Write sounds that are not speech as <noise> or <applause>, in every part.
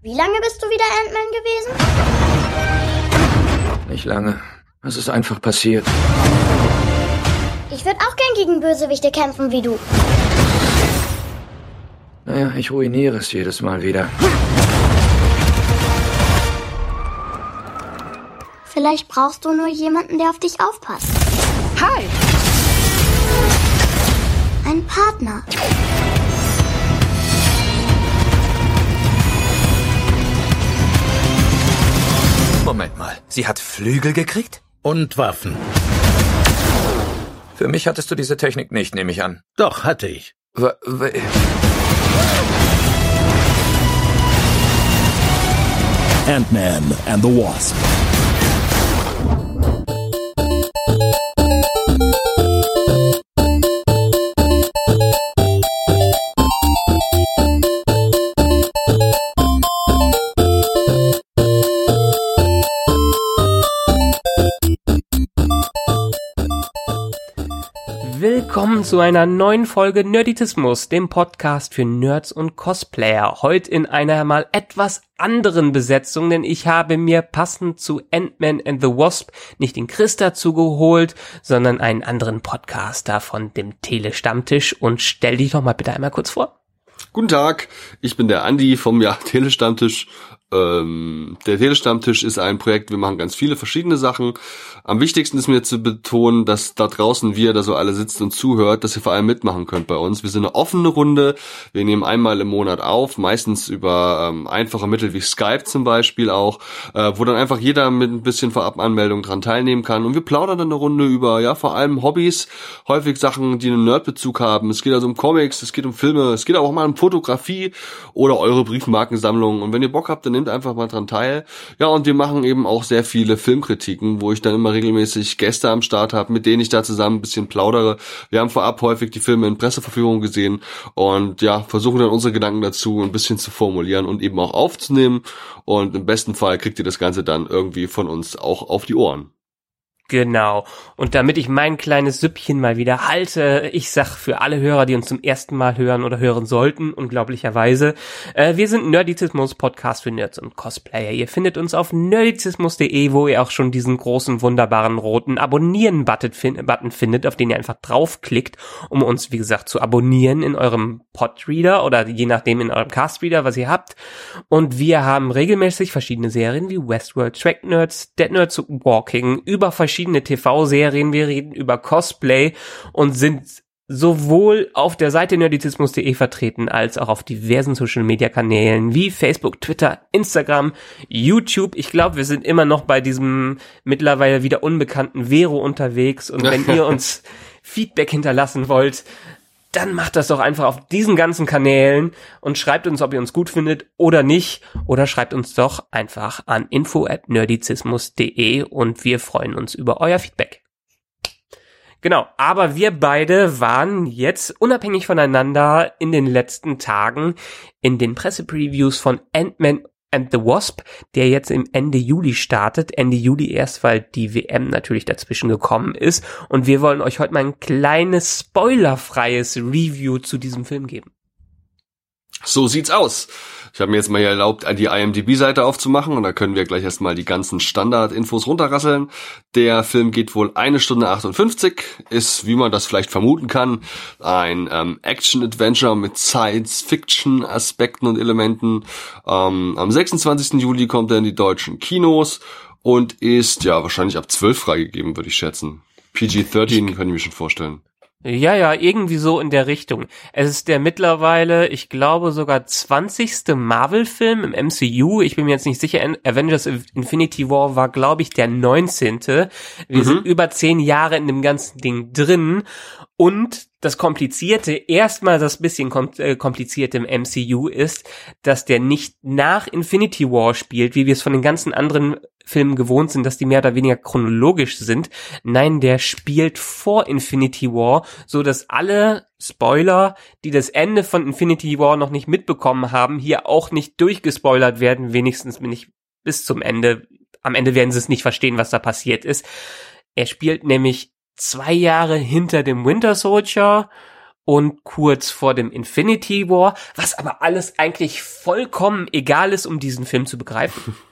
Wie lange bist du wieder Ant-Man gewesen? Nicht lange. Es ist einfach passiert. Ich würde auch gern gegen Bösewichte kämpfen wie du. Naja, ich ruiniere es jedes Mal wieder. Vielleicht brauchst du nur jemanden, der auf dich aufpasst. Hi! Ein Partner. Moment mal, sie hat Flügel gekriegt? Und Waffen. Für mich hattest du diese Technik nicht, nehme ich an. Doch, hatte ich. W w Ant-Man and the Wasp. Willkommen zu einer neuen Folge Nerditismus, dem Podcast für Nerds und Cosplayer. Heute in einer mal etwas anderen Besetzung, denn ich habe mir passend zu Ant-Man and the Wasp nicht den Chris dazu geholt, sondern einen anderen Podcaster von dem Telestammtisch und stell dich doch mal bitte einmal kurz vor. Guten Tag, ich bin der Andi vom ja, Telestammtisch ähm, der Telestammtisch ist ein Projekt, wir machen ganz viele verschiedene Sachen. Am wichtigsten ist mir zu betonen, dass da draußen wir da so alle sitzt und zuhört, dass ihr vor allem mitmachen könnt bei uns. Wir sind eine offene Runde, wir nehmen einmal im Monat auf, meistens über ähm, einfache Mittel wie Skype zum Beispiel auch, äh, wo dann einfach jeder mit ein bisschen Vorabanmeldung dran teilnehmen kann. Und wir plaudern dann eine Runde über, ja, vor allem Hobbys, häufig Sachen, die einen Nerdbezug haben. Es geht also um Comics, es geht um Filme, es geht auch mal um Fotografie oder eure Briefmarkensammlung. Und wenn ihr Bock habt, dann nimmt einfach mal dran teil. Ja, und wir machen eben auch sehr viele Filmkritiken, wo ich dann immer regelmäßig Gäste am Start habe, mit denen ich da zusammen ein bisschen plaudere. Wir haben vorab häufig die Filme in Presseverführung gesehen und ja, versuchen dann unsere Gedanken dazu ein bisschen zu formulieren und eben auch aufzunehmen. Und im besten Fall kriegt ihr das Ganze dann irgendwie von uns auch auf die Ohren. Genau. Und damit ich mein kleines Süppchen mal wieder halte, ich sag für alle Hörer, die uns zum ersten Mal hören oder hören sollten, unglaublicherweise, äh, wir sind Nerdizismus Podcast für Nerds und Cosplayer. Ihr findet uns auf nerdizismus.de, wo ihr auch schon diesen großen, wunderbaren roten Abonnieren-Button findet, auf den ihr einfach draufklickt, um uns, wie gesagt, zu abonnieren in eurem Podreader oder je nachdem in eurem Castreader, was ihr habt. Und wir haben regelmäßig verschiedene Serien wie Westworld, Track Nerds, Dead Nerds Walking, über verschiedene verschiedene TV-Serien, wir reden über Cosplay und sind sowohl auf der Seite nerdizismus.de vertreten als auch auf diversen Social Media Kanälen wie Facebook, Twitter, Instagram, YouTube. Ich glaube, wir sind immer noch bei diesem mittlerweile wieder unbekannten Vero unterwegs und wenn ihr <laughs> uns Feedback hinterlassen wollt, dann macht das doch einfach auf diesen ganzen Kanälen und schreibt uns, ob ihr uns gut findet oder nicht. Oder schreibt uns doch einfach an info nerdizismus.de und wir freuen uns über euer Feedback. Genau, aber wir beide waren jetzt unabhängig voneinander in den letzten Tagen in den Pressepreviews von Ant-Man and the Wasp, der jetzt im Ende Juli startet. Ende Juli erst, weil die WM natürlich dazwischen gekommen ist. Und wir wollen euch heute mal ein kleines spoilerfreies Review zu diesem Film geben. So sieht's aus. Ich habe mir jetzt mal hier erlaubt, die IMDb-Seite aufzumachen und da können wir gleich erstmal die ganzen Standard-Infos runterrasseln. Der Film geht wohl eine Stunde 58, ist, wie man das vielleicht vermuten kann, ein ähm, Action-Adventure mit Science-Fiction-Aspekten und Elementen. Ähm, am 26. Juli kommt er in die deutschen Kinos und ist ja wahrscheinlich ab 12 freigegeben, würde ich schätzen. PG-13 kann ich mir schon vorstellen. Ja, ja, irgendwie so in der Richtung. Es ist der mittlerweile, ich glaube, sogar 20. Marvel-Film im MCU. Ich bin mir jetzt nicht sicher. Avengers Infinity War war, glaube ich, der 19. Wir mhm. sind über zehn Jahre in dem ganzen Ding drin. Und das Komplizierte, erstmal das bisschen äh, komplizierte im MCU ist, dass der nicht nach Infinity War spielt, wie wir es von den ganzen anderen Filmen gewohnt sind, dass die mehr oder weniger chronologisch sind. Nein, der spielt vor Infinity War, so dass alle Spoiler, die das Ende von Infinity War noch nicht mitbekommen haben, hier auch nicht durchgespoilert werden, wenigstens bin ich bis zum Ende. Am Ende werden sie es nicht verstehen, was da passiert ist. Er spielt nämlich zwei Jahre hinter dem Winter Soldier und kurz vor dem Infinity War, was aber alles eigentlich vollkommen egal ist, um diesen Film zu begreifen. <laughs>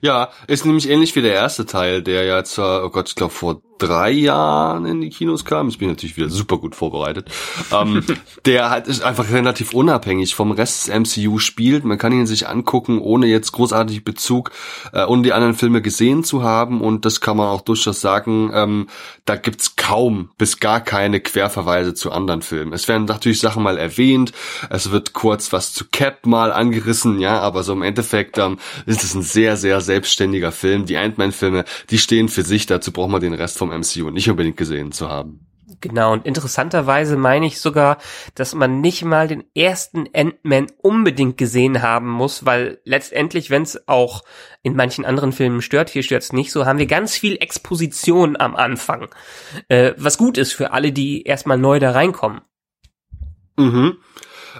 Ja, ist nämlich ähnlich wie der erste Teil, der ja zwar, oh Gott, ich glaube vor drei Jahren in die Kinos kam. Ich bin natürlich wieder super gut vorbereitet. ähm, <laughs> der halt ist einfach relativ unabhängig vom Rest des MCU spielt. Man kann ihn sich angucken, ohne jetzt großartig Bezug, äh, ohne die anderen Filme gesehen zu haben. Und das kann man auch durchaus sagen, ähm, da gibt's kaum bis gar keine Querverweise zu anderen Filmen. Es werden natürlich Sachen mal erwähnt. Es wird kurz was zu Cap mal angerissen, ja, aber so im Endeffekt ähm, ist es ein sehr, sehr selbstständiger Film. Die Ant-Man-Filme, die stehen für sich. Dazu braucht man den Rest vom MCU nicht unbedingt gesehen zu haben. Genau, und interessanterweise meine ich sogar, dass man nicht mal den ersten Ant-Man unbedingt gesehen haben muss, weil letztendlich, wenn es auch in manchen anderen Filmen stört, hier stört es nicht so, haben wir ganz viel Exposition am Anfang. Äh, was gut ist für alle, die erstmal neu da reinkommen. Mhm.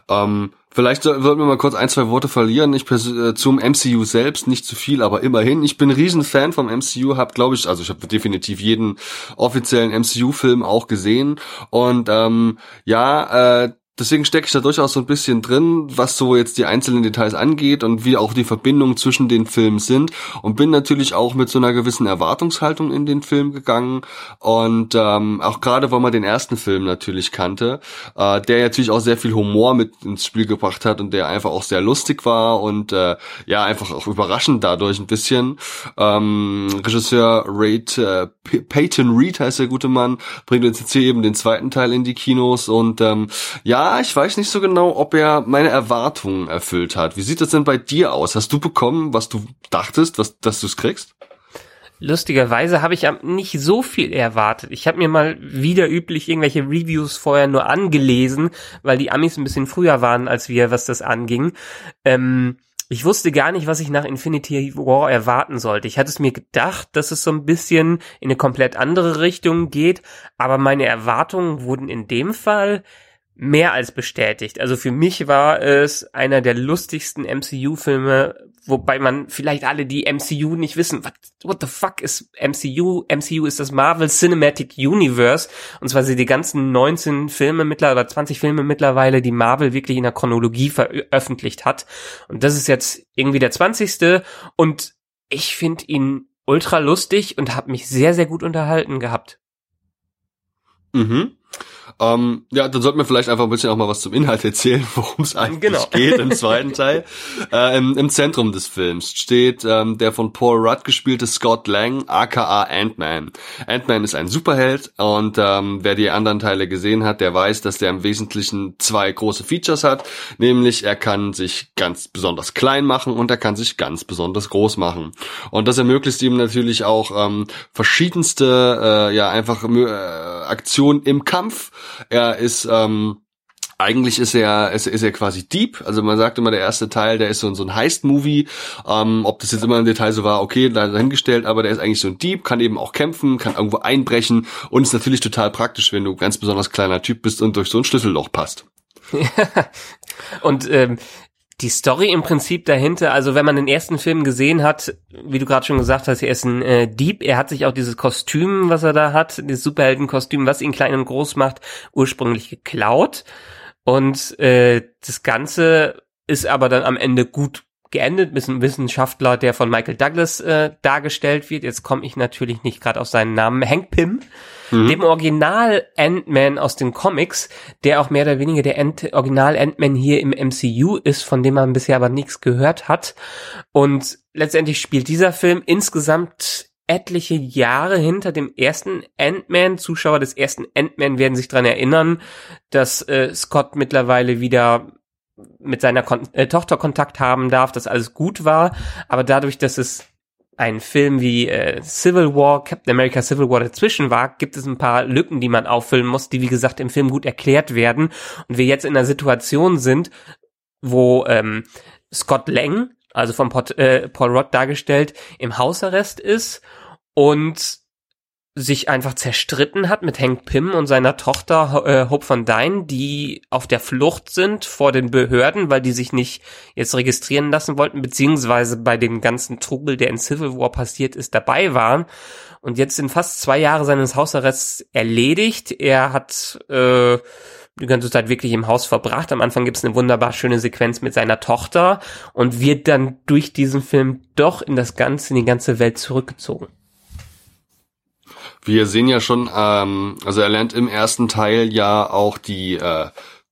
Ähm, Vielleicht sollten wir mal kurz ein, zwei Worte verlieren. Ich äh, zum MCU selbst nicht zu viel, aber immerhin. Ich bin ein Riesenfan vom MCU, habe glaube ich, also ich habe definitiv jeden offiziellen MCU-Film auch gesehen und ähm, ja, äh, deswegen stecke ich da durchaus so ein bisschen drin, was so jetzt die einzelnen Details angeht und wie auch die Verbindungen zwischen den Filmen sind und bin natürlich auch mit so einer gewissen Erwartungshaltung in den Film gegangen und ähm, auch gerade, weil man den ersten Film natürlich kannte, äh, der natürlich auch sehr viel Humor mit ins Spiel gebracht hat und der einfach auch sehr lustig war und äh, ja, einfach auch überraschend dadurch ein bisschen. Ähm, Regisseur Raid, äh, Peyton Reed heißt der gute Mann, bringt uns jetzt hier eben den zweiten Teil in die Kinos und ähm, ja, ich weiß nicht so genau, ob er meine Erwartungen erfüllt hat. Wie sieht das denn bei dir aus? Hast du bekommen, was du dachtest, was, dass du es kriegst? Lustigerweise habe ich nicht so viel erwartet. Ich habe mir mal wieder üblich irgendwelche Reviews vorher nur angelesen, weil die Amis ein bisschen früher waren als wir, was das anging. Ähm, ich wusste gar nicht, was ich nach Infinity War erwarten sollte. Ich hatte es mir gedacht, dass es so ein bisschen in eine komplett andere Richtung geht, aber meine Erwartungen wurden in dem Fall mehr als bestätigt. Also für mich war es einer der lustigsten MCU-Filme, wobei man vielleicht alle, die MCU nicht wissen, what, what the fuck ist MCU? MCU ist das Marvel Cinematic Universe. Und zwar sind die ganzen 19 Filme mittlerweile, oder 20 Filme mittlerweile, die Marvel wirklich in der Chronologie veröffentlicht hat. Und das ist jetzt irgendwie der 20. Und ich finde ihn ultra lustig und habe mich sehr, sehr gut unterhalten gehabt. Mhm. Ähm, ja, dann sollten wir vielleicht einfach ein bisschen auch mal was zum Inhalt erzählen, <laughs> worum es eigentlich genau. geht im zweiten Teil. <laughs> Äh, im, im, Zentrum des Films steht ähm, der von Paul Rudd gespielte Scott Lang, aka Ant-Man. Ant-Man ist ein Superheld und ähm, wer die anderen Teile gesehen hat, der weiß, dass der im Wesentlichen zwei große Features hat, nämlich er kann sich ganz besonders klein machen und er kann sich ganz besonders groß machen. Und das ermöglicht ihm natürlich auch ähm, verschiedenste, äh, ja einfach äh, Aktionen im Kampf er ist ähm, eigentlich ist er, ist, ist er quasi deep. Also man sagt immer, der erste Teil, der ist so, so ein Heist-Movie. Ähm, ob das jetzt immer im Detail so war, okay, dahingestellt, aber der ist eigentlich so ein Deep, kann eben auch kämpfen, kann irgendwo einbrechen und ist natürlich total praktisch, wenn du ganz besonders kleiner Typ bist und durch so ein Schlüsselloch passt. <laughs> und ähm, die Story im Prinzip dahinter, also wenn man den ersten Film gesehen hat, wie du gerade schon gesagt hast, er ist ein äh, Dieb, er hat sich auch dieses Kostüm, was er da hat, dieses Superheldenkostüm, was ihn klein und groß macht, ursprünglich geklaut. Und äh, das Ganze ist aber dann am Ende gut geendet mit einem Wissenschaftler, der von Michael Douglas äh, dargestellt wird. Jetzt komme ich natürlich nicht gerade auf seinen Namen. Hank Pym mhm. dem Original Ant-Man aus den Comics, der auch mehr oder weniger der Ant Original Ant-Man hier im MCU ist, von dem man bisher aber nichts gehört hat. Und letztendlich spielt dieser Film insgesamt etliche Jahre hinter dem ersten Ant-Man. Zuschauer des ersten Ant-Man werden sich dran erinnern, dass äh, Scott mittlerweile wieder mit seiner Kon äh, Tochter Kontakt haben darf, dass alles gut war. Aber dadurch, dass es ein Film wie äh, Civil War, Captain America Civil War dazwischen war, gibt es ein paar Lücken, die man auffüllen muss, die wie gesagt im Film gut erklärt werden und wir jetzt in einer Situation sind, wo ähm, Scott Lang, also von Paul, äh, Paul Rudd dargestellt, im Hausarrest ist und sich einfach zerstritten hat mit Hank Pym und seiner Tochter äh, Hope von Dyne, die auf der Flucht sind vor den Behörden, weil die sich nicht jetzt registrieren lassen wollten, beziehungsweise bei dem ganzen Trubel, der in Civil War passiert ist, dabei waren. Und jetzt sind fast zwei Jahre seines Hausarrests erledigt. Er hat äh, die ganze Zeit wirklich im Haus verbracht. Am Anfang gibt's eine wunderbar schöne Sequenz mit seiner Tochter und wird dann durch diesen Film doch in das Ganze, in die ganze Welt zurückgezogen. Wir sehen ja schon, ähm, also er lernt im ersten Teil ja auch die äh,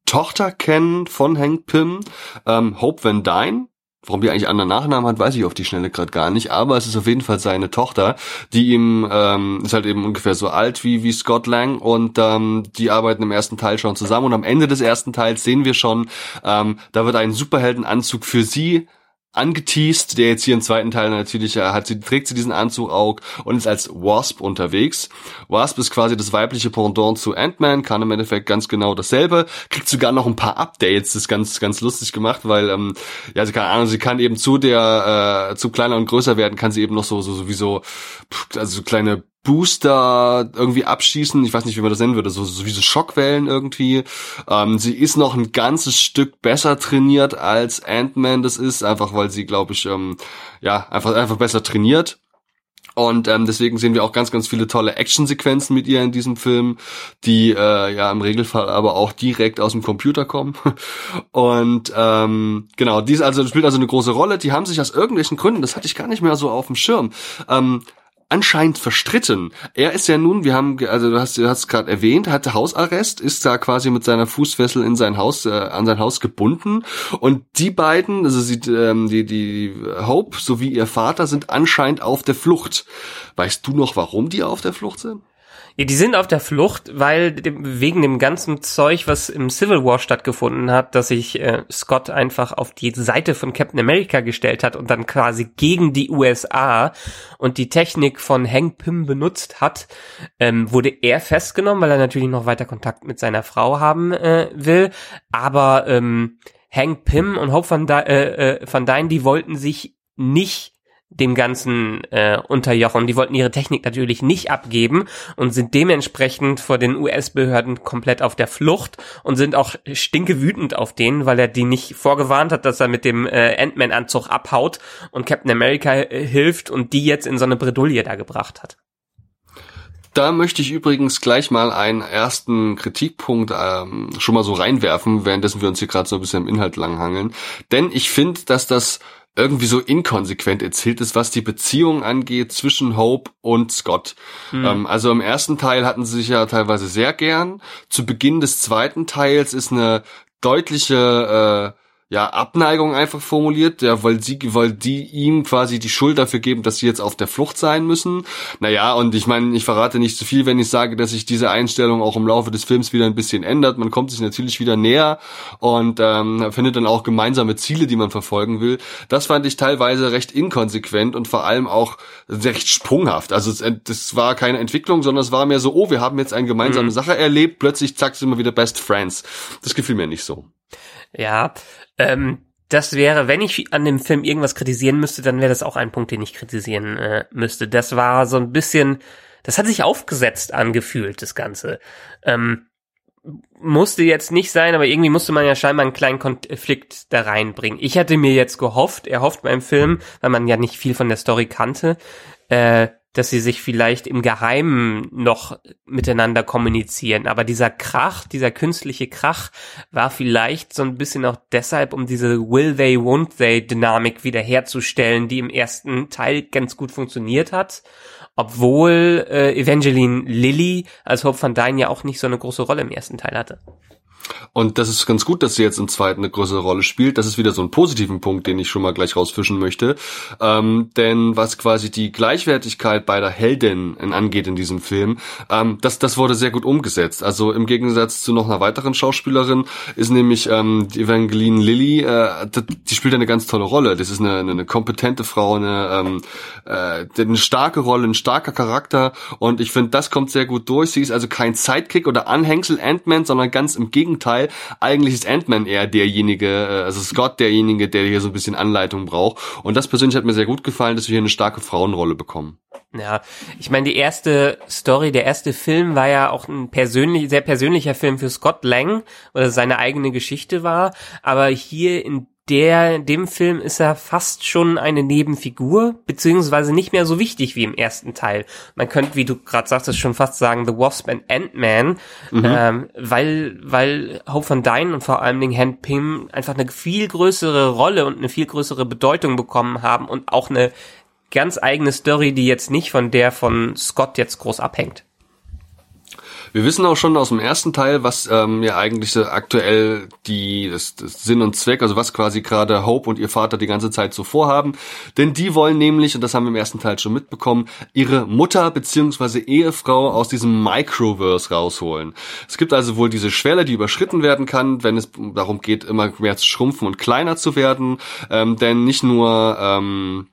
Tochter kennen von Hank Pym, ähm, Hope Van Dyne. Warum die eigentlich anderen Nachnamen hat, weiß ich auf die Schnelle gerade gar nicht, aber es ist auf jeden Fall seine Tochter, die ihm ähm, ist halt eben ungefähr so alt wie wie Scott Lang und ähm, die arbeiten im ersten Teil schon zusammen und am Ende des ersten Teils sehen wir schon, ähm, da wird ein Superheldenanzug für sie angeteased, der jetzt hier im zweiten Teil natürlich äh, hat sie trägt sie diesen Anzug auch und ist als Wasp unterwegs. Wasp ist quasi das weibliche Pendant zu Ant-Man, kann im Endeffekt ganz genau dasselbe, kriegt sogar noch ein paar Updates, das ist ganz ganz lustig gemacht, weil ähm, ja sie keine Ahnung, sie kann eben zu der äh, zu kleiner und größer werden, kann sie eben noch so so sowieso also so kleine Booster irgendwie abschießen. Ich weiß nicht, wie man das nennen würde, so, so wie so Schockwellen irgendwie. Ähm, sie ist noch ein ganzes Stück besser trainiert als Ant-Man das ist, einfach weil sie, glaube ich, ähm, ja, einfach, einfach besser trainiert. Und ähm, deswegen sehen wir auch ganz, ganz viele tolle Actionsequenzen mit ihr in diesem Film, die äh, ja im Regelfall aber auch direkt aus dem Computer kommen. <laughs> Und ähm, genau, die ist also spielt also eine große Rolle. Die haben sich aus irgendwelchen Gründen, das hatte ich gar nicht mehr so auf dem Schirm, ähm, anscheinend verstritten. Er ist ja nun, wir haben, also du hast, du hast gerade erwähnt, hatte Hausarrest, ist da quasi mit seiner Fußfessel in sein Haus, äh, an sein Haus gebunden. Und die beiden, also sie, ähm, die, die Hope sowie ihr Vater sind anscheinend auf der Flucht. Weißt du noch, warum die auf der Flucht sind? Ja, die sind auf der Flucht, weil dem, wegen dem ganzen Zeug, was im Civil War stattgefunden hat, dass sich äh, Scott einfach auf die Seite von Captain America gestellt hat und dann quasi gegen die USA und die Technik von Hank Pym benutzt hat, ähm, wurde er festgenommen, weil er natürlich noch weiter Kontakt mit seiner Frau haben äh, will. Aber ähm, Hank Pym und Hope van, Di äh, äh, van Dyne, die wollten sich nicht dem Ganzen äh, unterjochen. Die wollten ihre Technik natürlich nicht abgeben und sind dementsprechend vor den US-Behörden komplett auf der Flucht und sind auch stinkewütend auf den, weil er die nicht vorgewarnt hat, dass er mit dem äh, Ant-Man-Anzug abhaut und Captain America äh, hilft und die jetzt in so eine Bredouille da gebracht hat. Da möchte ich übrigens gleich mal einen ersten Kritikpunkt ähm, schon mal so reinwerfen, währenddessen wir uns hier gerade so ein bisschen im Inhalt langhangeln. Denn ich finde, dass das irgendwie so inkonsequent erzählt ist, was die Beziehung angeht zwischen Hope und Scott. Mhm. Ähm, also im ersten Teil hatten sie sich ja teilweise sehr gern. Zu Beginn des zweiten Teils ist eine deutliche äh, ja, Abneigung einfach formuliert, ja, weil sie, weil die ihm quasi die Schuld dafür geben, dass sie jetzt auf der Flucht sein müssen. Naja, und ich meine, ich verrate nicht zu viel, wenn ich sage, dass sich diese Einstellung auch im Laufe des Films wieder ein bisschen ändert. Man kommt sich natürlich wieder näher und ähm, findet dann auch gemeinsame Ziele, die man verfolgen will. Das fand ich teilweise recht inkonsequent und vor allem auch recht sprunghaft. Also es, das war keine Entwicklung, sondern es war mehr so, oh, wir haben jetzt eine gemeinsame mhm. Sache erlebt, plötzlich zack, sind wir wieder Best Friends. Das gefiel mir nicht so. Ja, ähm, das wäre, wenn ich an dem Film irgendwas kritisieren müsste, dann wäre das auch ein Punkt, den ich kritisieren äh, müsste. Das war so ein bisschen, das hat sich aufgesetzt angefühlt, das Ganze. Ähm, musste jetzt nicht sein, aber irgendwie musste man ja scheinbar einen kleinen Konflikt da reinbringen. Ich hatte mir jetzt gehofft, er hofft beim Film, weil man ja nicht viel von der Story kannte, äh, dass sie sich vielleicht im Geheimen noch miteinander kommunizieren. Aber dieser Krach, dieser künstliche Krach war vielleicht so ein bisschen auch deshalb, um diese Will they, won't they Dynamik wiederherzustellen, die im ersten Teil ganz gut funktioniert hat. Obwohl äh, Evangeline Lilly als Hope van Dyne ja auch nicht so eine große Rolle im ersten Teil hatte. Und das ist ganz gut, dass sie jetzt im zweiten eine größere Rolle spielt. Das ist wieder so ein positiven Punkt, den ich schon mal gleich rausfischen möchte. Ähm, denn was quasi die Gleichwertigkeit beider Heldinnen angeht in diesem Film, ähm, das, das wurde sehr gut umgesetzt. Also im Gegensatz zu noch einer weiteren Schauspielerin ist nämlich ähm, Evangeline Lilly, äh, die spielt eine ganz tolle Rolle. Das ist eine, eine, eine kompetente Frau, eine, ähm, äh, eine starke Rolle, ein starker Charakter. Und ich finde, das kommt sehr gut durch. Sie ist also kein Sidekick oder Anhängsel Ant-Man, sondern ganz im Gegenteil Gegenteil. Eigentlich ist Ant-Man eher derjenige, äh, also Scott derjenige, der hier so ein bisschen Anleitung braucht. Und das persönlich hat mir sehr gut gefallen, dass wir hier eine starke Frauenrolle bekommen. Ja, ich meine, die erste Story, der erste Film war ja auch ein persönlich, sehr persönlicher Film für Scott Lang, weil es seine eigene Geschichte war. Aber hier in der, dem Film ist er fast schon eine Nebenfigur, beziehungsweise nicht mehr so wichtig wie im ersten Teil. Man könnte, wie du gerade sagtest, schon fast sagen, The Wasp and Ant-Man, mhm. ähm, weil, weil Hope von Dyne und vor allen Dingen Hand Pym einfach eine viel größere Rolle und eine viel größere Bedeutung bekommen haben und auch eine ganz eigene Story, die jetzt nicht von der von Scott jetzt groß abhängt. Wir wissen auch schon aus dem ersten Teil, was ähm, ja eigentlich so aktuell die das, das Sinn und Zweck, also was quasi gerade Hope und ihr Vater die ganze Zeit so vorhaben. Denn die wollen nämlich, und das haben wir im ersten Teil schon mitbekommen, ihre Mutter beziehungsweise Ehefrau aus diesem Microverse rausholen. Es gibt also wohl diese Schwelle, die überschritten werden kann, wenn es darum geht, immer mehr zu schrumpfen und kleiner zu werden. Ähm, denn nicht nur ähm,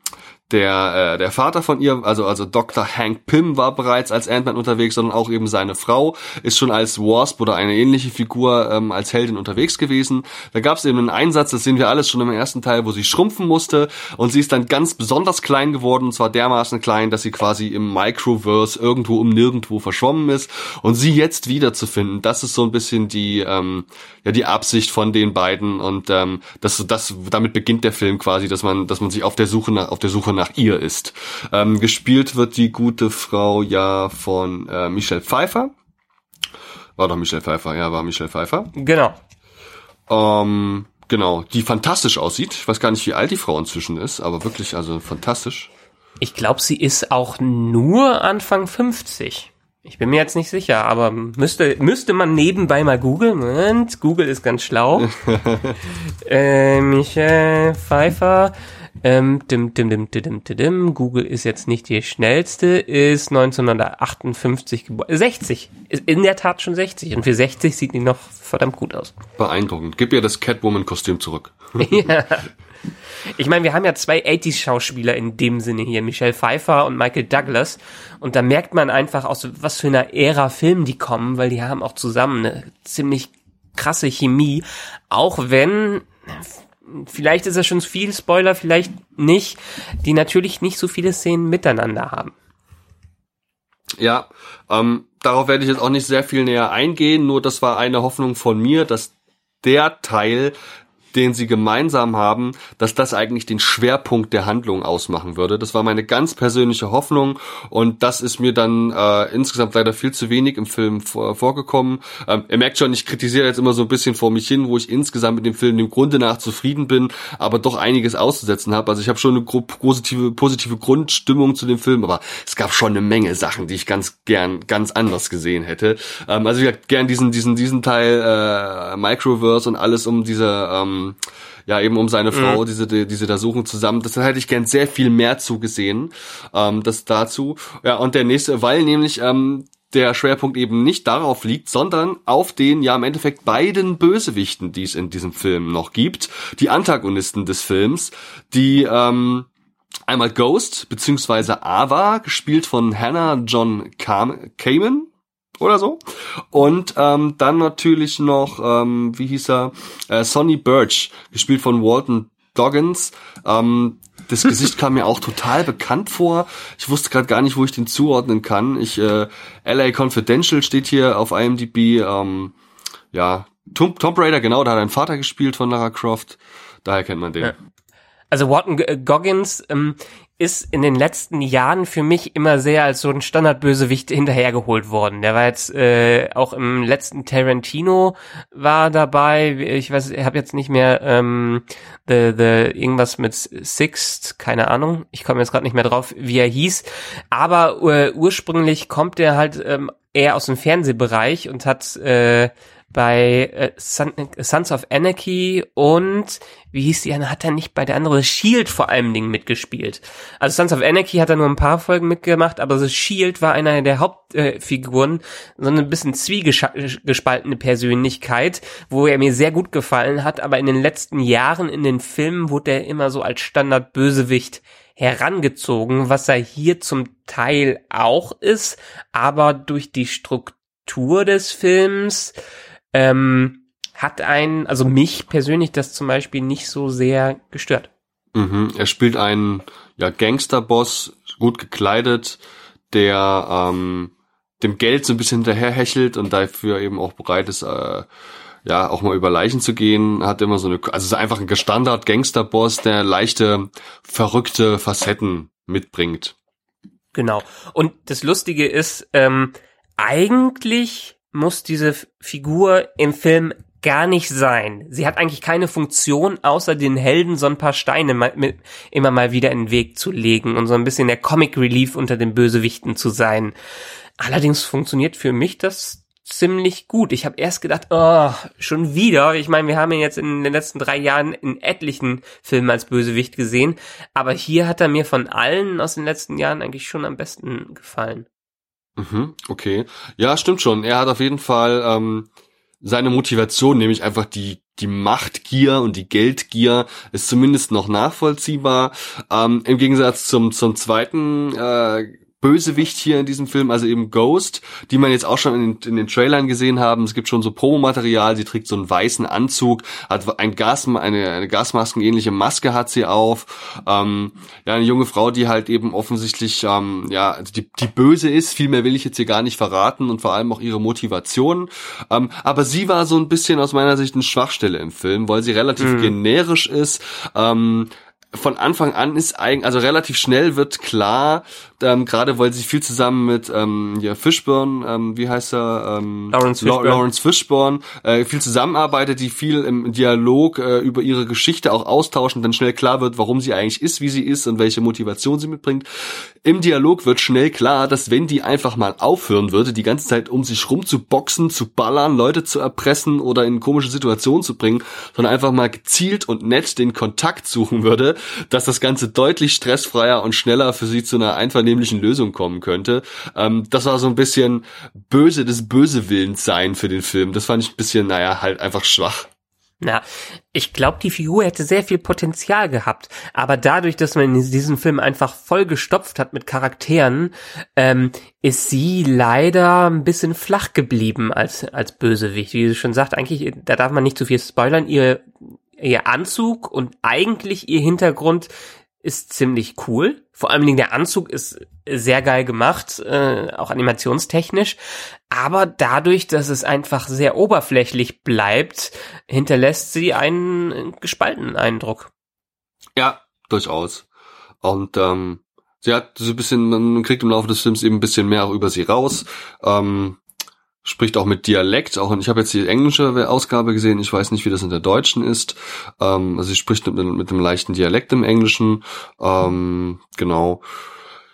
der, äh, der Vater von ihr, also, also Dr. Hank Pym war bereits als Ant-Man unterwegs, sondern auch eben seine Frau ist schon als Wasp oder eine ähnliche Figur ähm, als Heldin unterwegs gewesen. Da gab es eben einen Einsatz, das sehen wir alles schon im ersten Teil, wo sie schrumpfen musste und sie ist dann ganz besonders klein geworden, und zwar dermaßen klein, dass sie quasi im Microverse irgendwo um nirgendwo verschwommen ist und sie jetzt wiederzufinden, das ist so ein bisschen die, ähm, ja, die Absicht von den beiden und ähm, das, das, damit beginnt der Film quasi, dass man, dass man sich auf der Suche nach, auf der Suche nach ihr ist. Ähm, gespielt wird die gute Frau ja von äh, Michelle Pfeiffer. War doch Michelle Pfeiffer, ja, war Michelle Pfeiffer. Genau. Ähm, genau, die fantastisch aussieht. Ich weiß gar nicht, wie alt die Frau inzwischen ist, aber wirklich, also fantastisch. Ich glaube, sie ist auch nur Anfang 50. Ich bin mir jetzt nicht sicher, aber müsste, müsste man nebenbei mal googeln. Und Google ist ganz schlau. <laughs> äh, Michelle Pfeiffer ähm, dim, dim, dim, dim, dim, dim. Google ist jetzt nicht die schnellste, ist 1958 geboren. 60. Ist in der Tat schon 60. Und für 60 sieht die noch verdammt gut aus. Beeindruckend. Gib ihr das Catwoman-Kostüm zurück. <laughs> <laughs> ja. Ich meine, wir haben ja zwei 80s-Schauspieler in dem Sinne hier, Michelle Pfeiffer und Michael Douglas. Und da merkt man einfach, aus was für einer Ära Film die kommen, weil die haben auch zusammen eine ziemlich krasse Chemie. Auch wenn vielleicht ist das schon viel Spoiler, vielleicht nicht, die natürlich nicht so viele Szenen miteinander haben. Ja, ähm, darauf werde ich jetzt auch nicht sehr viel näher eingehen, nur das war eine Hoffnung von mir, dass der Teil den sie gemeinsam haben, dass das eigentlich den Schwerpunkt der Handlung ausmachen würde. Das war meine ganz persönliche Hoffnung und das ist mir dann äh, insgesamt leider viel zu wenig im Film vor, vorgekommen. Ähm, ihr merkt schon, ich kritisiere jetzt immer so ein bisschen vor mich hin, wo ich insgesamt mit dem Film dem Grunde nach zufrieden bin, aber doch einiges auszusetzen habe. Also ich habe schon eine positive, positive Grundstimmung zu dem Film, aber es gab schon eine Menge Sachen, die ich ganz gern ganz anders gesehen hätte. Ähm, also ich gern diesen diesen diesen Teil äh, Microverse und alles um diese ähm, ja eben um seine Frau, mhm. diese, die, diese da suchen zusammen. Das hätte ich gern sehr viel mehr zugesehen, ähm, das dazu. Ja, und der nächste, weil nämlich ähm, der Schwerpunkt eben nicht darauf liegt, sondern auf den ja im Endeffekt beiden Bösewichten, die es in diesem Film noch gibt, die Antagonisten des Films, die ähm, einmal Ghost beziehungsweise Ava, gespielt von Hannah John Kamen, oder so. Und ähm, dann natürlich noch, ähm, wie hieß er, äh, Sonny Birch, gespielt von Walton Doggins. Ähm, das Gesicht kam mir auch total bekannt vor. Ich wusste gerade gar nicht, wo ich den zuordnen kann. Ich äh, LA Confidential steht hier auf IMDb. Ähm, ja, Tomb, Tomb Raider, genau, da hat ein Vater gespielt von Lara Croft. Daher kennt man den. Ja. Also Walton Goggins ähm, ist in den letzten Jahren für mich immer sehr als so ein Standardbösewicht hinterhergeholt worden. Der war jetzt äh, auch im letzten Tarantino war dabei. Ich weiß, ich habe jetzt nicht mehr ähm, the, the irgendwas mit Sixt, keine Ahnung. Ich komme jetzt gerade nicht mehr drauf, wie er hieß. Aber äh, ursprünglich kommt er halt ähm, eher aus dem Fernsehbereich und hat äh, bei äh, Son, Sons of Anarchy und wie hieß die eine, hat er nicht bei der anderen Shield vor allem Dingen mitgespielt. Also Sons of Anarchy hat er nur ein paar Folgen mitgemacht, aber The Shield war einer der Hauptfiguren, äh, so eine bisschen zwiegespaltene Persönlichkeit, wo er mir sehr gut gefallen hat, aber in den letzten Jahren in den Filmen wurde er immer so als Standardbösewicht herangezogen, was er hier zum Teil auch ist, aber durch die Struktur des Films ähm, hat einen, also mich persönlich das zum Beispiel nicht so sehr gestört. Mhm. Er spielt einen ja, Gangsterboss, gut gekleidet, der ähm, dem Geld so ein bisschen hinterherhechelt und dafür eben auch bereit ist, äh, ja, auch mal über Leichen zu gehen, hat immer so eine, also es ist einfach ein Standard Gangsterboss, der leichte, verrückte Facetten mitbringt. Genau. Und das Lustige ist, ähm, eigentlich muss diese Figur im Film gar nicht sein. Sie hat eigentlich keine Funktion, außer den Helden so ein paar Steine mal, mit, immer mal wieder in den Weg zu legen und so ein bisschen der Comic Relief unter den Bösewichten zu sein. Allerdings funktioniert für mich das ziemlich gut. Ich habe erst gedacht, oh, schon wieder. Ich meine, wir haben ihn jetzt in den letzten drei Jahren in etlichen Filmen als Bösewicht gesehen, aber hier hat er mir von allen aus den letzten Jahren eigentlich schon am besten gefallen. Mhm, okay. Ja, stimmt schon. Er hat auf jeden Fall ähm, seine Motivation, nämlich einfach die die Machtgier und die Geldgier ist zumindest noch nachvollziehbar. Ähm, Im Gegensatz zum zum zweiten äh, Bösewicht hier in diesem Film, also eben Ghost, die man jetzt auch schon in, in den Trailern gesehen haben. Es gibt schon so Promomaterial, sie trägt so einen weißen Anzug, hat ein Gas, eine, eine Gasmaskenähnliche Maske hat sie auf. Ähm, ja, eine junge Frau, die halt eben offensichtlich, ähm, ja, die, die böse ist. Viel mehr will ich jetzt hier gar nicht verraten und vor allem auch ihre Motivation. Ähm, aber sie war so ein bisschen aus meiner Sicht eine Schwachstelle im Film, weil sie relativ mhm. generisch ist. Ähm, von Anfang an ist eigentlich, also relativ schnell wird klar, ähm, gerade weil sie viel zusammen mit ähm, ja, Fishburne, ähm, wie heißt er? Ähm, Lawrence Fishburne, Lawrence Fishburne äh, viel zusammenarbeitet, die viel im Dialog äh, über ihre Geschichte auch austauschen, dann schnell klar wird, warum sie eigentlich ist, wie sie ist und welche Motivation sie mitbringt. Im Dialog wird schnell klar, dass wenn die einfach mal aufhören würde, die ganze Zeit um sich rum zu boxen, zu ballern, Leute zu erpressen oder in komische Situationen zu bringen, sondern einfach mal gezielt und nett den Kontakt suchen würde, dass das Ganze deutlich stressfreier und schneller für sie zu einer einvernehmlichen Lösung kommen könnte. Ähm, das war so ein bisschen böse des Bösewillens sein für den Film. Das fand ich ein bisschen, naja, halt einfach schwach. Na, ich glaube, die Figur hätte sehr viel Potenzial gehabt, aber dadurch, dass man in diesem Film einfach voll gestopft hat mit Charakteren, ähm, ist sie leider ein bisschen flach geblieben als als Bösewicht. Wie sie schon sagt, eigentlich, da darf man nicht zu viel spoilern. Ihr ihr Anzug und eigentlich ihr Hintergrund ist ziemlich cool. Vor allen Dingen der Anzug ist sehr geil gemacht, äh, auch animationstechnisch. Aber dadurch, dass es einfach sehr oberflächlich bleibt, hinterlässt sie einen gespaltenen Eindruck. Ja, durchaus. Und ähm, sie hat so ein bisschen, man kriegt im Laufe des Films eben ein bisschen mehr auch über sie raus. Ähm, spricht auch mit Dialekt, auch ich habe jetzt die englische Ausgabe gesehen, ich weiß nicht, wie das in der deutschen ist. Ähm, also sie spricht mit, mit einem leichten Dialekt im Englischen. Ähm, genau.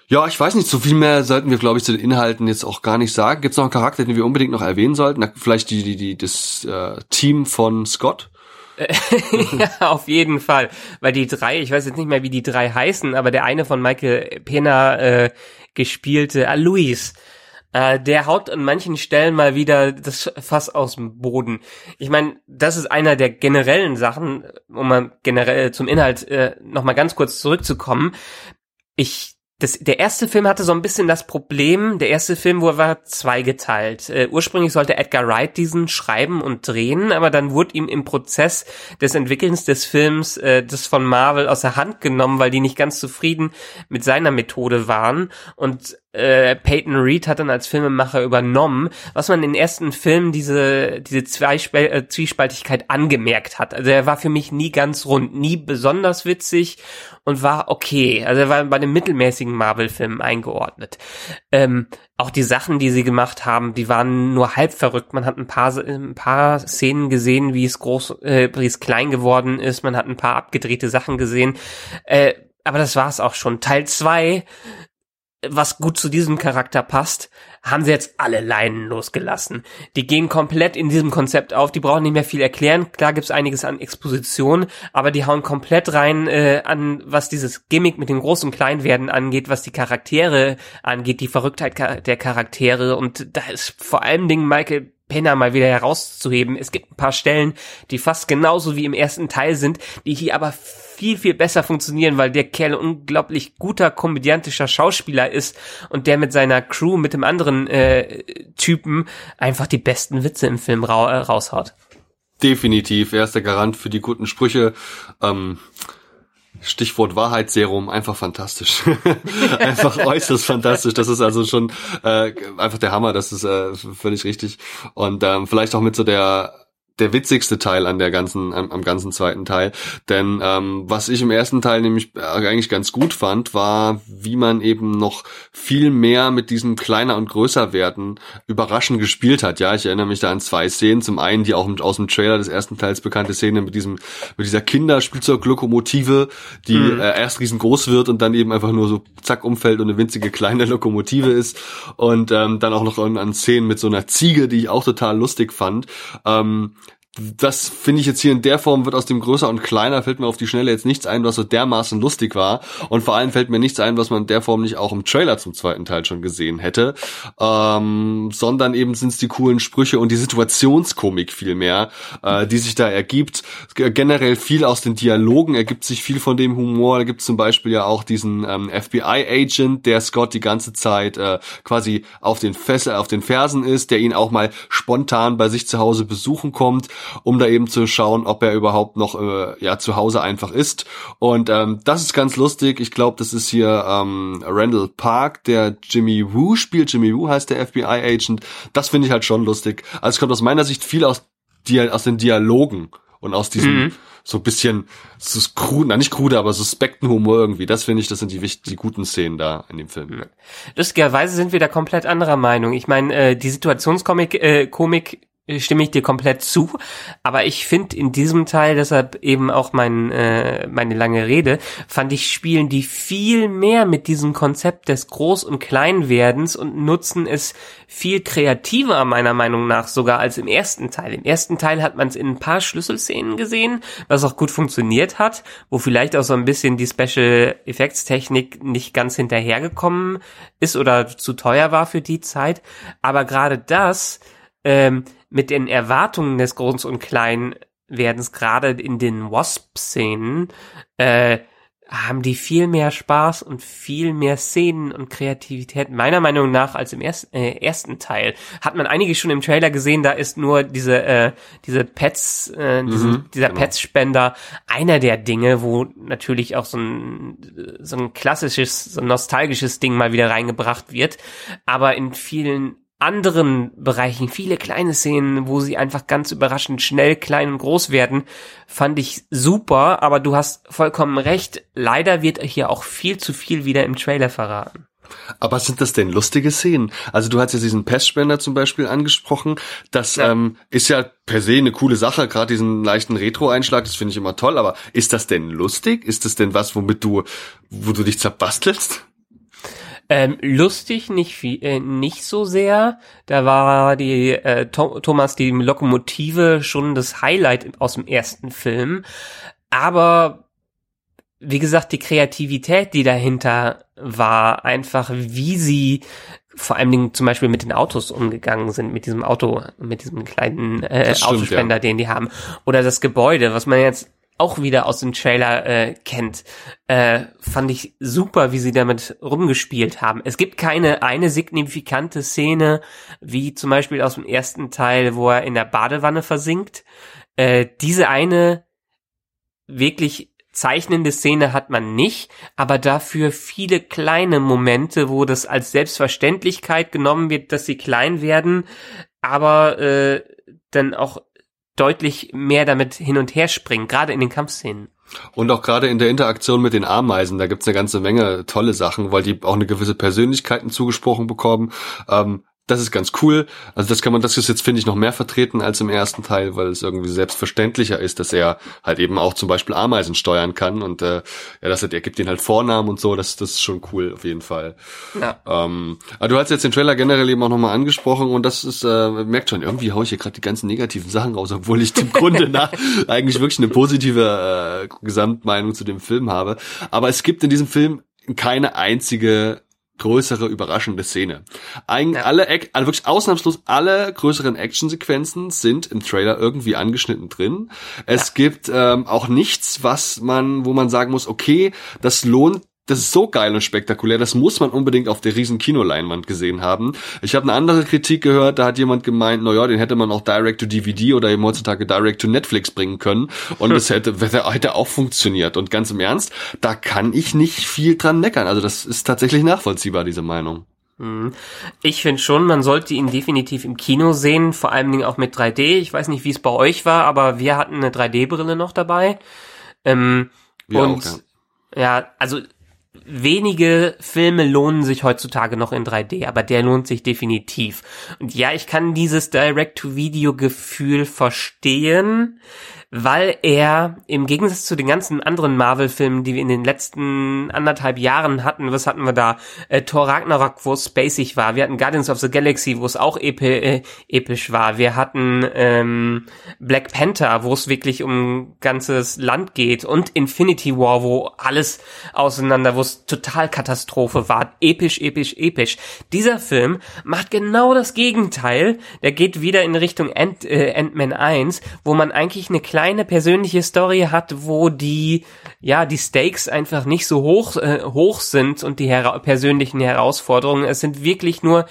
Ja, ich weiß nicht, so viel mehr sollten wir, glaube ich, zu den Inhalten jetzt auch gar nicht sagen. Gibt es noch einen Charakter, den wir unbedingt noch erwähnen sollten? Na, vielleicht die, die, die, das äh, Team von Scott? <laughs> ja, auf jeden Fall. Weil die drei, ich weiß jetzt nicht mehr, wie die drei heißen, aber der eine von Michael Pena äh, gespielte, ah, Luis, äh, der haut an manchen Stellen mal wieder das Fass aus dem Boden. Ich meine, das ist einer der generellen Sachen, um mal generell zum Inhalt äh, noch mal ganz kurz zurückzukommen. Ich das, der erste Film hatte so ein bisschen das Problem, der erste Film wo war zweigeteilt. Äh, ursprünglich sollte Edgar Wright diesen schreiben und drehen, aber dann wurde ihm im Prozess des Entwickelns des Films äh, das von Marvel aus der Hand genommen, weil die nicht ganz zufrieden mit seiner Methode waren. Und äh, Peyton Reed hat dann als Filmemacher übernommen, was man in den ersten Filmen diese, diese Zweispal äh, Zwiespaltigkeit angemerkt hat. Also er war für mich nie ganz rund, nie besonders witzig und war okay. Also er war bei den mittelmäßigen Marvel-Filmen eingeordnet. Ähm, auch die Sachen, die sie gemacht haben, die waren nur halb verrückt. Man hat ein paar, ein paar Szenen gesehen, wie es groß, äh, wie es klein geworden ist. Man hat ein paar abgedrehte Sachen gesehen. Äh, aber das war's auch schon. Teil zwei was gut zu diesem Charakter passt, haben sie jetzt alle Leinen losgelassen. Die gehen komplett in diesem Konzept auf, die brauchen nicht mehr viel erklären. Klar gibt's einiges an Exposition, aber die hauen komplett rein äh, an, was dieses Gimmick mit dem Groß- und Kleinwerden angeht, was die Charaktere angeht, die Verrücktheit der Charaktere. Und da ist vor allen Dingen Michael Penner mal wieder herauszuheben. Es gibt ein paar Stellen, die fast genauso wie im ersten Teil sind, die hier aber viel, viel besser funktionieren, weil der Kerl unglaublich guter komödiantischer Schauspieler ist und der mit seiner Crew, mit dem anderen äh, Typen einfach die besten Witze im Film ra raushaut. Definitiv, er ist der Garant für die guten Sprüche. Ähm Stichwort Wahrheitsserum, einfach fantastisch. <laughs> einfach äußerst fantastisch. Das ist also schon äh, einfach der Hammer, das ist äh, völlig richtig. Und ähm, vielleicht auch mit so der der witzigste Teil an der ganzen, am, am ganzen zweiten Teil. Denn ähm, was ich im ersten Teil nämlich eigentlich ganz gut fand, war, wie man eben noch viel mehr mit diesem kleiner und größer werden überraschend gespielt hat. Ja, ich erinnere mich da an zwei Szenen. Zum einen die auch aus dem Trailer des ersten Teils bekannte Szene mit diesem, mit dieser Kinderspielzeuglokomotive, die mhm. äh, erst riesengroß wird und dann eben einfach nur so zack umfällt und eine winzige kleine Lokomotive ist. Und ähm, dann auch noch an, an Szenen mit so einer Ziege, die ich auch total lustig fand. Ähm, das finde ich jetzt hier in der Form wird aus dem größer und kleiner fällt mir auf die Schnelle jetzt nichts ein, was so dermaßen lustig war und vor allem fällt mir nichts ein, was man in der Form nicht auch im Trailer zum zweiten Teil schon gesehen hätte, ähm, sondern eben sind es die coolen Sprüche und die Situationskomik viel mehr, äh, die sich da ergibt. Generell viel aus den Dialogen ergibt sich viel von dem Humor. Da gibt es zum Beispiel ja auch diesen ähm, FBI-Agent, der Scott die ganze Zeit äh, quasi auf den Fessel, auf den Fersen ist, der ihn auch mal spontan bei sich zu Hause besuchen kommt um da eben zu schauen, ob er überhaupt noch äh, ja zu Hause einfach ist. Und ähm, das ist ganz lustig. Ich glaube, das ist hier ähm, Randall Park, der Jimmy Woo spielt. Jimmy Woo heißt der FBI-Agent. Das finde ich halt schon lustig. Also es kommt aus meiner Sicht viel aus, die, aus den Dialogen und aus diesem mhm. so bisschen so krude, na nicht krude, aber suspekten Humor irgendwie. Das finde ich, das sind die wichtigen, die guten Szenen da in dem Film. Lustigerweise sind wir da komplett anderer Meinung. Ich meine, äh, die Situationskomik äh, Komik stimme ich dir komplett zu. Aber ich finde in diesem Teil, deshalb eben auch mein, äh, meine lange Rede, fand ich, spielen die viel mehr mit diesem Konzept des Groß- und Kleinwerdens und nutzen es viel kreativer, meiner Meinung nach, sogar als im ersten Teil. Im ersten Teil hat man es in ein paar Schlüsselszenen gesehen, was auch gut funktioniert hat, wo vielleicht auch so ein bisschen die Special Effects Technik nicht ganz hinterhergekommen ist oder zu teuer war für die Zeit. Aber gerade das, ähm, mit den Erwartungen des Groß- und Kleinwerdens, gerade in den Wasp-Szenen, äh, haben die viel mehr Spaß und viel mehr Szenen und Kreativität, meiner Meinung nach, als im ersten, äh, ersten Teil. Hat man einige schon im Trailer gesehen, da ist nur diese, äh, diese Pets, äh, diesen, mhm, dieser genau. Pets-Spender einer der Dinge, wo natürlich auch so ein, so ein klassisches, so ein nostalgisches Ding mal wieder reingebracht wird. Aber in vielen anderen Bereichen, viele kleine Szenen, wo sie einfach ganz überraschend schnell klein und groß werden, fand ich super, aber du hast vollkommen recht. Leider wird hier auch viel zu viel wieder im Trailer verraten. Aber sind das denn lustige Szenen? Also du hast ja diesen Pestspender zum Beispiel angesprochen. Das ja. ähm, ist ja per se eine coole Sache, gerade diesen leichten Retro-Einschlag, das finde ich immer toll. Aber ist das denn lustig? Ist das denn was, womit du, wo du dich zerbastelst? Ähm, lustig nicht viel, äh, nicht so sehr. Da war die äh, Thomas die Lokomotive schon das Highlight aus dem ersten Film. Aber wie gesagt, die Kreativität, die dahinter war, einfach wie sie vor allen Dingen zum Beispiel mit den Autos umgegangen sind, mit diesem Auto, mit diesem kleinen äh, stimmt, Autospender, ja. den die haben. Oder das Gebäude, was man jetzt auch wieder aus dem Trailer äh, kennt, äh, fand ich super, wie sie damit rumgespielt haben. Es gibt keine eine signifikante Szene, wie zum Beispiel aus dem ersten Teil, wo er in der Badewanne versinkt. Äh, diese eine wirklich zeichnende Szene hat man nicht, aber dafür viele kleine Momente, wo das als Selbstverständlichkeit genommen wird, dass sie klein werden, aber äh, dann auch deutlich mehr damit hin und her springen, gerade in den Kampfszenen. Und auch gerade in der Interaktion mit den Ameisen, da gibt's eine ganze Menge tolle Sachen, weil die auch eine gewisse Persönlichkeiten zugesprochen bekommen. Ähm, das ist ganz cool. Also das kann man, das ist jetzt, finde ich, noch mehr vertreten als im ersten Teil, weil es irgendwie selbstverständlicher ist, dass er halt eben auch zum Beispiel Ameisen steuern kann und äh, ja, das hat, er gibt ihnen halt Vornamen und so, das, das ist schon cool auf jeden Fall. Ja. Ähm, aber du hast jetzt den Trailer generell eben auch nochmal angesprochen und das ist, äh, merkt schon, irgendwie haue ich hier gerade die ganzen negativen Sachen raus, obwohl ich im Grunde nach <laughs> eigentlich wirklich eine positive äh, Gesamtmeinung zu dem Film habe. Aber es gibt in diesem Film keine einzige größere überraschende Szene. Eigentlich ja. alle, also wirklich ausnahmslos alle größeren Actionsequenzen sind im Trailer irgendwie angeschnitten drin. Es ja. gibt ähm, auch nichts, was man, wo man sagen muss, okay, das lohnt das ist so geil und spektakulär, das muss man unbedingt auf der riesen Kinoleinwand gesehen haben. Ich habe eine andere Kritik gehört, da hat jemand gemeint, na ja, den hätte man auch direct to DVD oder eben heutzutage direct to Netflix bringen können und <laughs> das hätte, hätte auch funktioniert. Und ganz im Ernst, da kann ich nicht viel dran meckern. Also das ist tatsächlich nachvollziehbar, diese Meinung. Ich finde schon, man sollte ihn definitiv im Kino sehen, vor allen Dingen auch mit 3D. Ich weiß nicht, wie es bei euch war, aber wir hatten eine 3D-Brille noch dabei. Ähm, Wir und auch, ja, also wenige Filme lohnen sich heutzutage noch in 3D, aber der lohnt sich definitiv. Und ja, ich kann dieses Direct-to-Video-Gefühl verstehen, weil er im Gegensatz zu den ganzen anderen Marvel-Filmen, die wir in den letzten anderthalb Jahren hatten, was hatten wir da? Äh, Thor Ragnarok, wo es spacig war. Wir hatten Guardians of the Galaxy, wo es auch epi äh, episch war. Wir hatten ähm, Black Panther, wo es wirklich um ganzes Land geht und Infinity War, wo alles auseinander, wo es total Katastrophe war. Episch, episch, episch. Dieser Film macht genau das Gegenteil. Der geht wieder in Richtung Ant, äh, Ant-Man 1, wo man eigentlich eine kleine persönliche Story hat, wo die, ja, die Stakes einfach nicht so hoch, äh, hoch sind und die hera persönlichen Herausforderungen. Es sind wirklich nur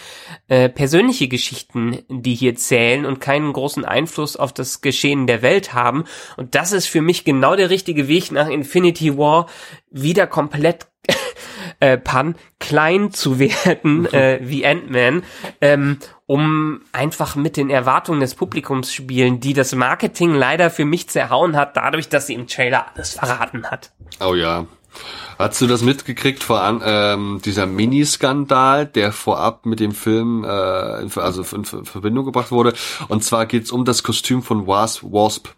äh, persönliche Geschichten, die hier zählen und keinen großen Einfluss auf das Geschehen der Welt haben. Und das ist für mich genau der richtige Weg nach Infinity War wieder komplett äh, Pan klein zu werden äh, wie Ant-Man, ähm, um einfach mit den Erwartungen des Publikums spielen, die das Marketing leider für mich zerhauen hat, dadurch, dass sie im Trailer alles verraten hat. Oh ja. Hast du das mitgekriegt vor an, ähm, dieser Mini-Skandal, der vorab mit dem Film äh, in, also in, in Verbindung gebracht wurde? Und zwar geht's um das Kostüm von Wasp. Wasp.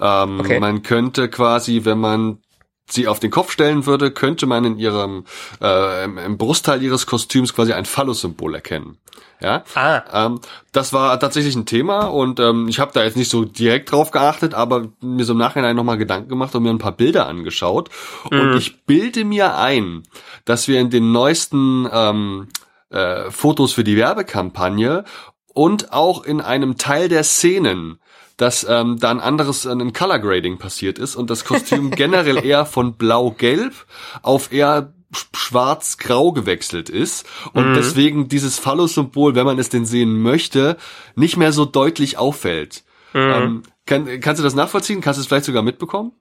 Ähm, Okay. Man könnte quasi, wenn man sie auf den Kopf stellen würde, könnte man in ihrem äh, im, im Brustteil ihres Kostüms quasi ein Phallus-Symbol erkennen. Ja, Ah. ähm, das war tatsächlich ein Thema und ähm, ich habe da jetzt nicht so direkt drauf geachtet, aber mir so im Nachhinein nochmal Gedanken gemacht und mir ein paar Bilder angeschaut. Und ich bilde mir ein, dass wir in den neuesten ähm, äh, Fotos für die Werbekampagne und auch in einem Teil der Szenen dass ähm, da ein anderes äh, ein Color Grading passiert ist und das Kostüm <laughs> generell eher von blau-gelb auf eher sch- schwarz-grau gewechselt ist und deswegen dieses Phallus-Symbol, wenn man es denn sehen möchte, nicht mehr so deutlich auffällt. Ähm, kann, kannst du das nachvollziehen? Kannst du es vielleicht sogar mitbekommen?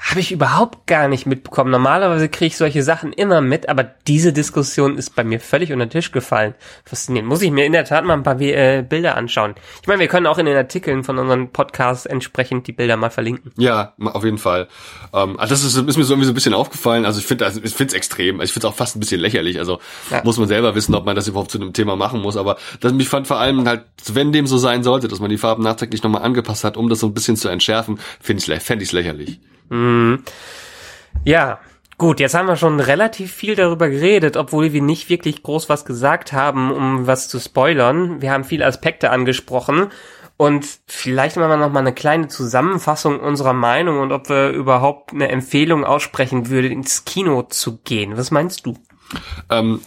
Habe ich überhaupt gar nicht mitbekommen. Normalerweise kriege ich solche Sachen immer mit, aber diese Diskussion ist bei mir völlig unter den Tisch gefallen. Faszinierend. Muss ich mir in der Tat mal ein paar äh, Bilder anschauen. Ich meine, wir können auch in den Artikeln von unseren Podcasts entsprechend die Bilder mal verlinken. Ja, auf jeden Fall. Ähm, also das ist, ist mir so irgendwie so ein bisschen aufgefallen. Also ich finde, also ich finde es extrem. Also ich finde es auch fast ein bisschen lächerlich. Also Ja. muss man selber wissen, ob man das überhaupt zu einem Thema machen muss. Aber das mich fand vor allem halt, wenn dem so sein sollte, dass man die Farben nachträglich nochmal angepasst hat, um das so ein bisschen zu entschärfen, finde ich fände ich lächerlich. Ja, gut, jetzt haben wir schon relativ viel darüber geredet, obwohl wir nicht wirklich groß was gesagt haben, um was zu spoilern. Wir haben viele Aspekte angesprochen und vielleicht machen wir noch mal eine kleine Zusammenfassung unserer Meinung und ob wir überhaupt eine Empfehlung aussprechen würden, ins Kino zu gehen. Was meinst du? Ähm,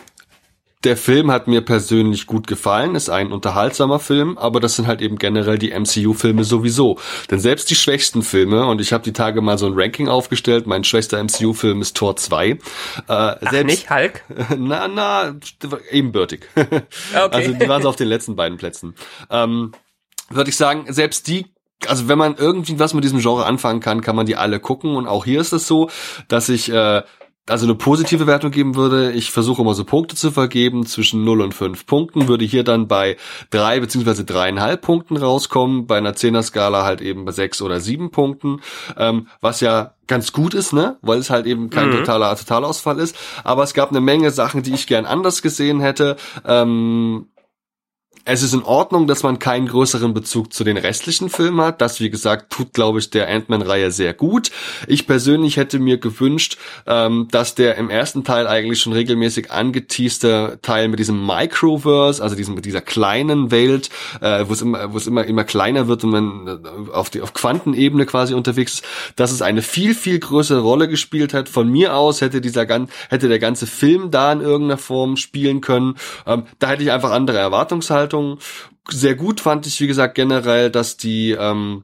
der Film hat mir persönlich gut gefallen, ist ein unterhaltsamer Film, aber das sind halt eben generell die MCU-Filme sowieso. Denn selbst die schwächsten Filme, und ich habe die Tage mal so ein Ranking aufgestellt, mein schwächster MCU-Film ist Tor 2. Äh, Ach, selbst, nicht Hulk? <laughs> Na, na, ebenbürtig. <laughs> Also die waren so auf den letzten beiden Plätzen. Ähm, Würde ich sagen, selbst die also wenn man irgendwie was mit diesem Genre anfangen kann, kann man die alle gucken. Und auch hier ist es so, dass ich äh, also eine positive Wertung geben würde. Ich versuche immer so Punkte zu vergeben. Zwischen 0 und 5 Punkten würde hier dann bei drei beziehungsweise dreieinhalb Punkten rauskommen. Bei einer Zehner-Skala halt eben bei sechs oder sieben Punkten. Ähm, was ja ganz gut ist, ne? Weil es halt eben kein totaler Totalausfall ist. Aber es gab eine Menge Sachen, die ich gern anders gesehen hätte. Ähm, es ist in Ordnung, dass man keinen größeren Bezug zu den restlichen Filmen hat. Das, wie gesagt, tut, glaube ich, der Ant-Man-Reihe sehr gut. Ich persönlich hätte mir gewünscht, ähm, dass der im ersten Teil eigentlich schon regelmäßig angeteaste Teil mit diesem Microverse, also diesem, mit dieser kleinen Welt, äh, wo es immer, wo es immer, immer kleiner wird und man äh, auf die, auf Quantenebene quasi unterwegs ist, dass es eine viel, viel größere Rolle gespielt hat. Von mir aus hätte dieser hätte der ganze Film da in irgendeiner Form spielen können. Ähm, da hätte ich einfach andere Erwartungshaltungen. Sehr gut fand ich, wie gesagt, generell, dass die ähm,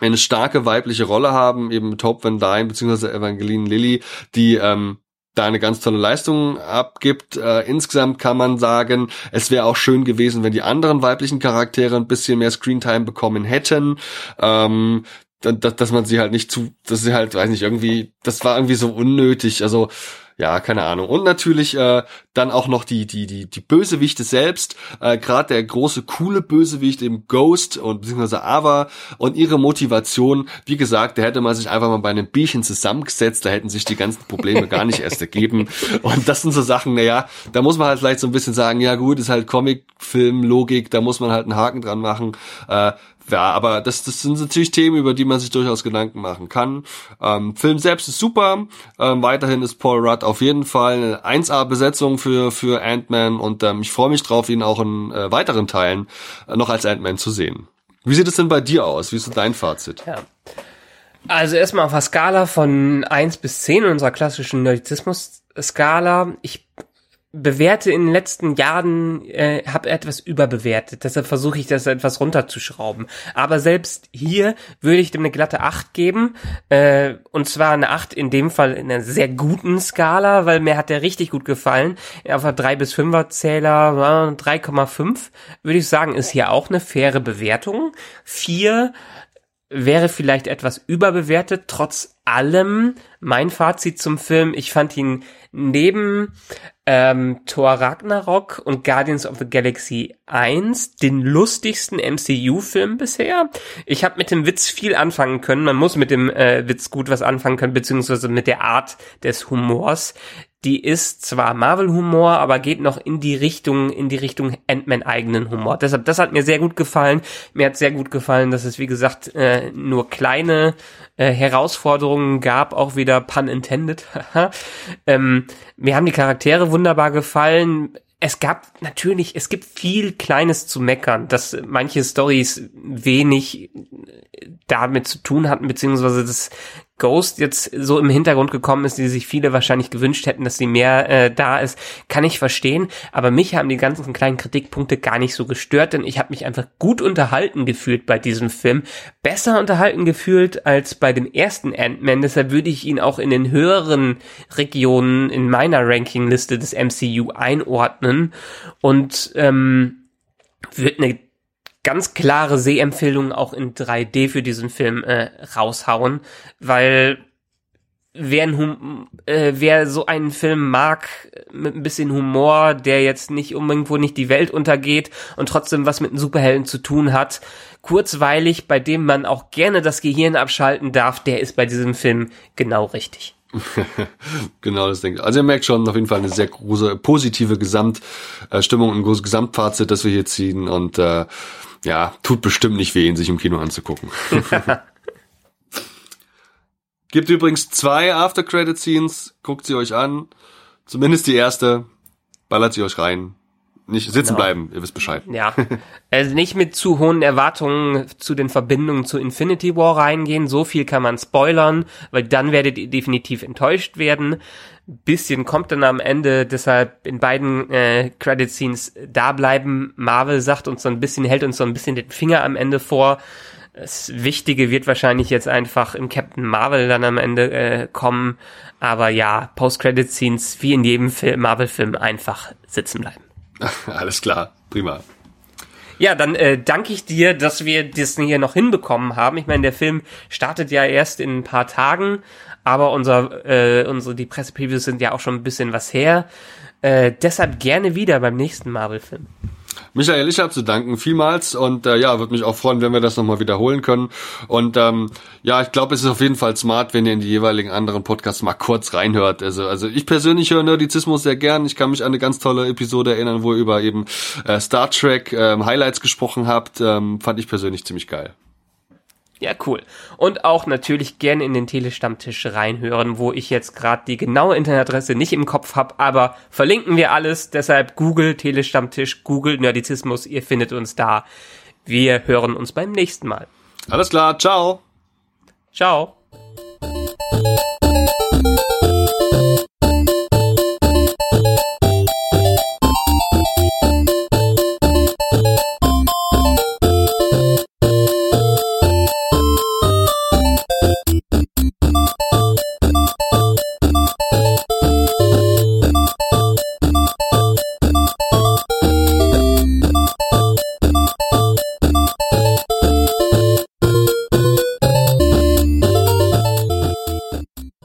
eine starke weibliche Rolle haben, eben mit Hope Van Dyne bzw. Evangeline Lilly, die ähm, da eine ganz tolle Leistung abgibt. Äh, insgesamt kann man sagen, es wäre auch schön gewesen, wenn die anderen weiblichen Charaktere ein bisschen mehr Screentime bekommen hätten. Ähm, dass, dass man sie halt nicht zu, dass sie halt, weiß nicht, irgendwie, das war irgendwie so unnötig. Also ja, keine Ahnung. Und natürlich äh, dann auch noch die die die die Bösewichte selbst, äh, gerade der große coole Bösewicht im Ghost und beziehungsweise Ava und ihre Motivation. Wie gesagt, da hätte man sich einfach mal bei einem Bierchen zusammengesetzt, da hätten sich die ganzen Probleme gar nicht erst ergeben. <laughs> Und das sind so Sachen, naja, da muss man halt vielleicht so ein bisschen sagen, ja gut, ist halt Comic-Film-Logik, da muss man halt einen Haken dran machen. Äh, ja, aber das, das sind natürlich Themen, über die man sich durchaus Gedanken machen kann. Ähm, Film selbst ist super. Ähm, weiterhin ist Paul Rudd auf jeden Fall eine 1A-Besetzung für, für Ant-Man und ähm, ich freue mich drauf, ihn auch in äh, weiteren Teilen äh, noch als Ant-Man zu sehen. Wie sieht es denn bei dir aus? Wie ist denn dein Fazit? Ja. Also erstmal auf der Skala von 1 bis 10 in unserer klassischen Nerdizismus-Skala. Ich bewerte in den letzten Jahren, äh, habe etwas überbewertet. Deshalb versuche ich das etwas runterzuschrauben. Aber selbst hier würde ich dem eine glatte 8 geben. Äh, und zwar eine 8 in dem Fall in einer sehr guten Skala, weil mir hat der richtig gut gefallen. Auf der 3 bis 5er Zähler 3,5 würde ich sagen, ist hier auch eine faire Bewertung. 4 wäre vielleicht etwas überbewertet. Trotz allem mein Fazit zum Film, ich fand ihn neben ähm, Thor Ragnarok und Guardians of the Galaxy 1 den lustigsten MCU-Film bisher. Ich habe mit dem Witz viel anfangen können. Man muss mit dem äh, Witz gut was anfangen können, beziehungsweise mit der Art des Humors die ist zwar Marvel-Humor, aber geht noch in die Richtung, in die Richtung Ant-Man eigenen Humor. Deshalb, das hat mir sehr gut gefallen. Mir hat sehr gut gefallen, dass es, wie gesagt, äh, nur kleine äh, Herausforderungen gab, auch wieder pun intended. <laughs> ähm, mir haben die Charaktere wunderbar gefallen es gab natürlich, es gibt viel Kleines zu meckern, dass manche Stories wenig damit zu tun hatten, beziehungsweise das Ghost jetzt so im Hintergrund gekommen ist, die sich viele wahrscheinlich gewünscht hätten, dass sie mehr äh, da ist, kann ich verstehen. Aber mich haben die ganzen kleinen Kritikpunkte gar nicht so gestört, denn ich habe mich einfach gut unterhalten gefühlt bei diesem Film. Besser unterhalten gefühlt als bei dem ersten Ant-Man. Deshalb würde ich ihn auch in den höheren Regionen in meiner Rankingliste des MCU einordnen. Und ähm, wird eine ganz klare Sehempfehlung auch in 3D für diesen Film äh, raushauen, weil wer, ein hum äh, wer so einen Film mag mit ein bisschen Humor, der jetzt nicht irgendwo nicht die Welt untergeht und trotzdem was mit einem Superhelden zu tun hat, kurzweilig, bei dem man auch gerne das Gehirn abschalten darf, der ist bei diesem Film genau richtig. <laughs> genau, das denke ich. Also ihr merkt schon auf jeden Fall eine sehr große positive Gesamtstimmung, ein großes Gesamtfazit, das wir hier ziehen und äh, ja, tut bestimmt nicht weh, ihn sich im Kino anzugucken. <laughs> Gibt übrigens zwei After-Credit-Scenes, guckt sie euch an. Zumindest die erste, ballert sie euch rein. Nicht sitzen genau. bleiben, ihr wisst Bescheid. Ja, also nicht mit zu hohen Erwartungen zu den Verbindungen zu Infinity War reingehen. So viel kann man spoilern, weil dann werdet ihr definitiv enttäuscht werden. Bisschen kommt dann am Ende, deshalb in beiden äh, Credit Scenes da bleiben. Marvel sagt uns so ein bisschen, hält uns so ein bisschen den Finger am Ende vor. Das Wichtige wird wahrscheinlich jetzt einfach im Captain Marvel dann am Ende äh, kommen. Aber ja, Post-Credit-Scenes wie in jedem Marvel-Film einfach sitzen bleiben. <laughs> Alles klar, prima. Ja, dann äh, danke ich dir, dass wir das hier noch hinbekommen haben. Ich meine, der Film startet ja erst in ein paar Tagen, aber unser, äh, unsere die Pressepreviews sind ja auch schon ein bisschen was her. Äh, deshalb gerne wieder beim nächsten Marvel-Film. Michael, ich habe zu danken vielmals und äh, ja, würde mich auch freuen, wenn wir das nochmal wiederholen können. Und ähm, ja, ich glaube, es ist auf jeden Fall smart, wenn ihr in die jeweiligen anderen Podcasts mal kurz reinhört. Also, also ich persönlich höre Nerdizismus sehr gern. Ich kann mich an eine ganz tolle Episode erinnern, wo ihr über eben äh, Star Trek ähm, Highlights gesprochen habt. Ähm, fand ich persönlich ziemlich geil. Ja, cool. Und auch natürlich gerne in den Telestammtisch reinhören, wo ich jetzt gerade die genaue Internetadresse nicht im Kopf habe, aber verlinken wir alles. Deshalb Google Telestammtisch, Google Nerdizismus, ihr findet uns da. Wir hören uns beim nächsten Mal. Alles klar, ciao. Ciao.